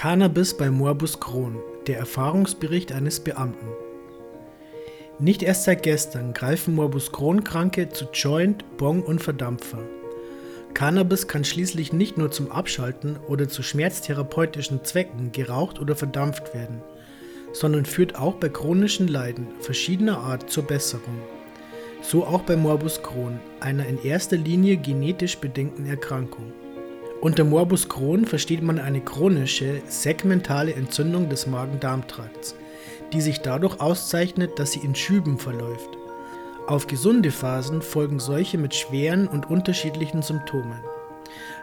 Cannabis bei Morbus Crohn, der Erfahrungsbericht eines Beamten. Nicht erst seit gestern greifen Morbus Crohn-Kranke zu Joint, Bong und Verdampfer. Cannabis kann schließlich nicht nur zum Abschalten oder zu schmerztherapeutischen Zwecken geraucht oder verdampft werden, sondern führt auch bei chronischen Leiden verschiedener Art zur Besserung. So auch bei Morbus Crohn, einer in erster Linie genetisch bedingten Erkrankung. Unter Morbus Crohn versteht man eine chronische, segmentale Entzündung des Magen-Darm-Trakts, die sich dadurch auszeichnet, dass sie in Schüben verläuft. Auf gesunde Phasen folgen solche mit schweren und unterschiedlichen Symptomen.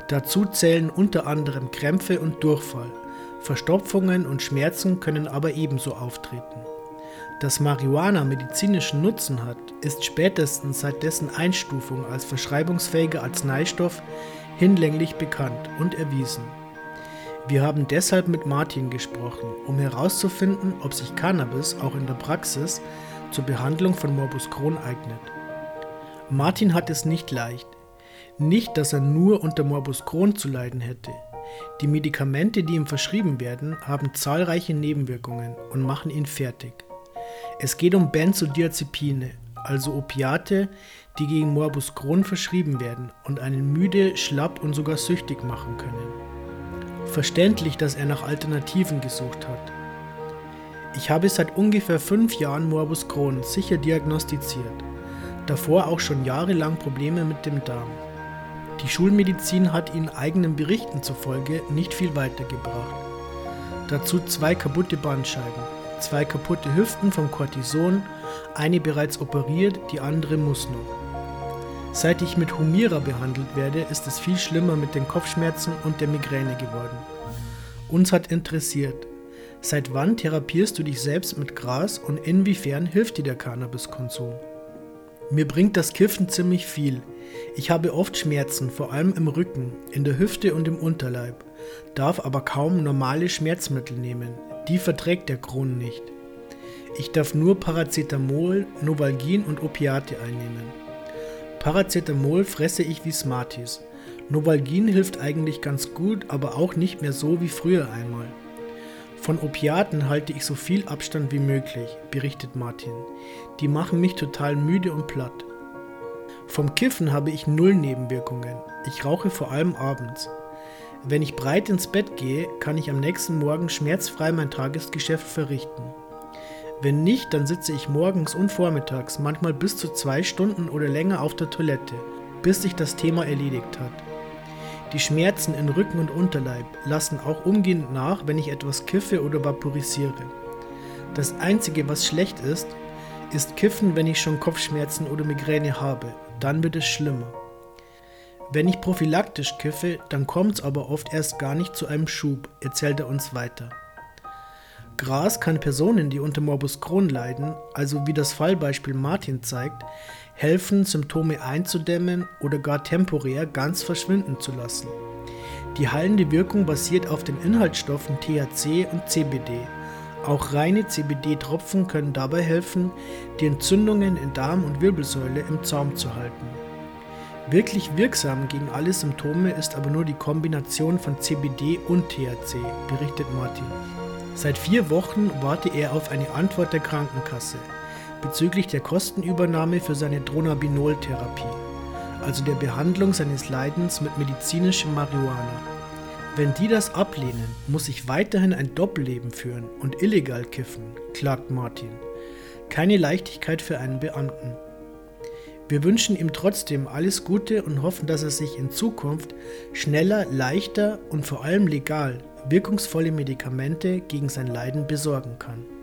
Dazu zählen unter anderem Krämpfe und Durchfall. Verstopfungen und Schmerzen können aber ebenso auftreten. Dass Marihuana medizinischen Nutzen hat, ist spätestens seit dessen Einstufung als verschreibungsfähiger Arzneistoff hinlänglich bekannt und erwiesen. Wir haben deshalb mit Martin gesprochen, um herauszufinden, ob sich Cannabis auch in der Praxis zur Behandlung von Morbus Crohn eignet. Martin hat es nicht leicht. Nicht, dass er nur unter Morbus Crohn zu leiden hätte. Die Medikamente, die ihm verschrieben werden, haben zahlreiche Nebenwirkungen und machen ihn fertig. Es geht um Benzodiazepine, also Opiate, die gegen Morbus Crohn verschrieben werden und einen müde, schlapp und sogar süchtig machen können. Verständlich, dass er nach Alternativen gesucht hat. Ich habe seit ungefähr fünf Jahren Morbus Crohn sicher diagnostiziert, davor auch schon jahrelang Probleme mit dem Darm. Die Schulmedizin hat ihn eigenen Berichten zufolge nicht viel weitergebracht. Dazu zwei kaputte Bandscheiben, zwei kaputte Hüften vom Cortison, eine bereits operiert, die andere muss noch. Seit ich mit Humira behandelt werde, ist es viel schlimmer mit den Kopfschmerzen und der Migräne geworden. Uns hat interessiert, seit wann therapierst du dich selbst mit Gras und inwiefern hilft dir der Cannabiskonsum? Mir bringt das Kiffen ziemlich viel. Ich habe oft Schmerzen, vor allem im Rücken, in der Hüfte und im Unterleib, darf aber kaum normale Schmerzmittel nehmen. Die verträgt der Kron nicht. Ich darf nur Paracetamol, Novalgin und Opiate einnehmen. Paracetamol fresse ich wie Smarties. Novalgin hilft eigentlich ganz gut, aber auch nicht mehr so wie früher einmal. Von Opiaten halte ich so viel Abstand wie möglich, berichtet Martin. Die machen mich total müde und platt. Vom Kiffen habe ich null Nebenwirkungen. Ich rauche vor allem abends. Wenn ich breit ins Bett gehe, kann ich am nächsten Morgen schmerzfrei mein Tagesgeschäft verrichten. Wenn nicht, dann sitze ich morgens und vormittags manchmal bis zu zwei Stunden oder länger auf der Toilette, bis sich das Thema erledigt hat. Die Schmerzen in Rücken und Unterleib lassen auch umgehend nach, wenn ich etwas kiffe oder vaporisiere. Das Einzige, was schlecht ist, ist Kiffen, wenn ich schon Kopfschmerzen oder Migräne habe. Dann wird es schlimmer. Wenn ich prophylaktisch kiffe, dann kommt es aber oft erst gar nicht zu einem Schub, erzählt er uns weiter. Gras kann Personen, die unter Morbus Crohn leiden, also wie das Fallbeispiel Martin zeigt, helfen, Symptome einzudämmen oder gar temporär ganz verschwinden zu lassen. Die heilende Wirkung basiert auf den Inhaltsstoffen THC und CBD. Auch reine CBD-Tropfen können dabei helfen, die Entzündungen in Darm und Wirbelsäule im Zaum zu halten. Wirklich wirksam gegen alle Symptome ist aber nur die Kombination von CBD und THC, berichtet Martin. Seit vier Wochen warte er auf eine Antwort der Krankenkasse bezüglich der Kostenübernahme für seine Dronabinol-Therapie, also der Behandlung seines Leidens mit medizinischem Marihuana. Wenn die das ablehnen, muss ich weiterhin ein Doppelleben führen und illegal kiffen, klagt Martin. Keine Leichtigkeit für einen Beamten. Wir wünschen ihm trotzdem alles Gute und hoffen, dass er sich in Zukunft schneller, leichter und vor allem legal wirkungsvolle Medikamente gegen sein Leiden besorgen kann.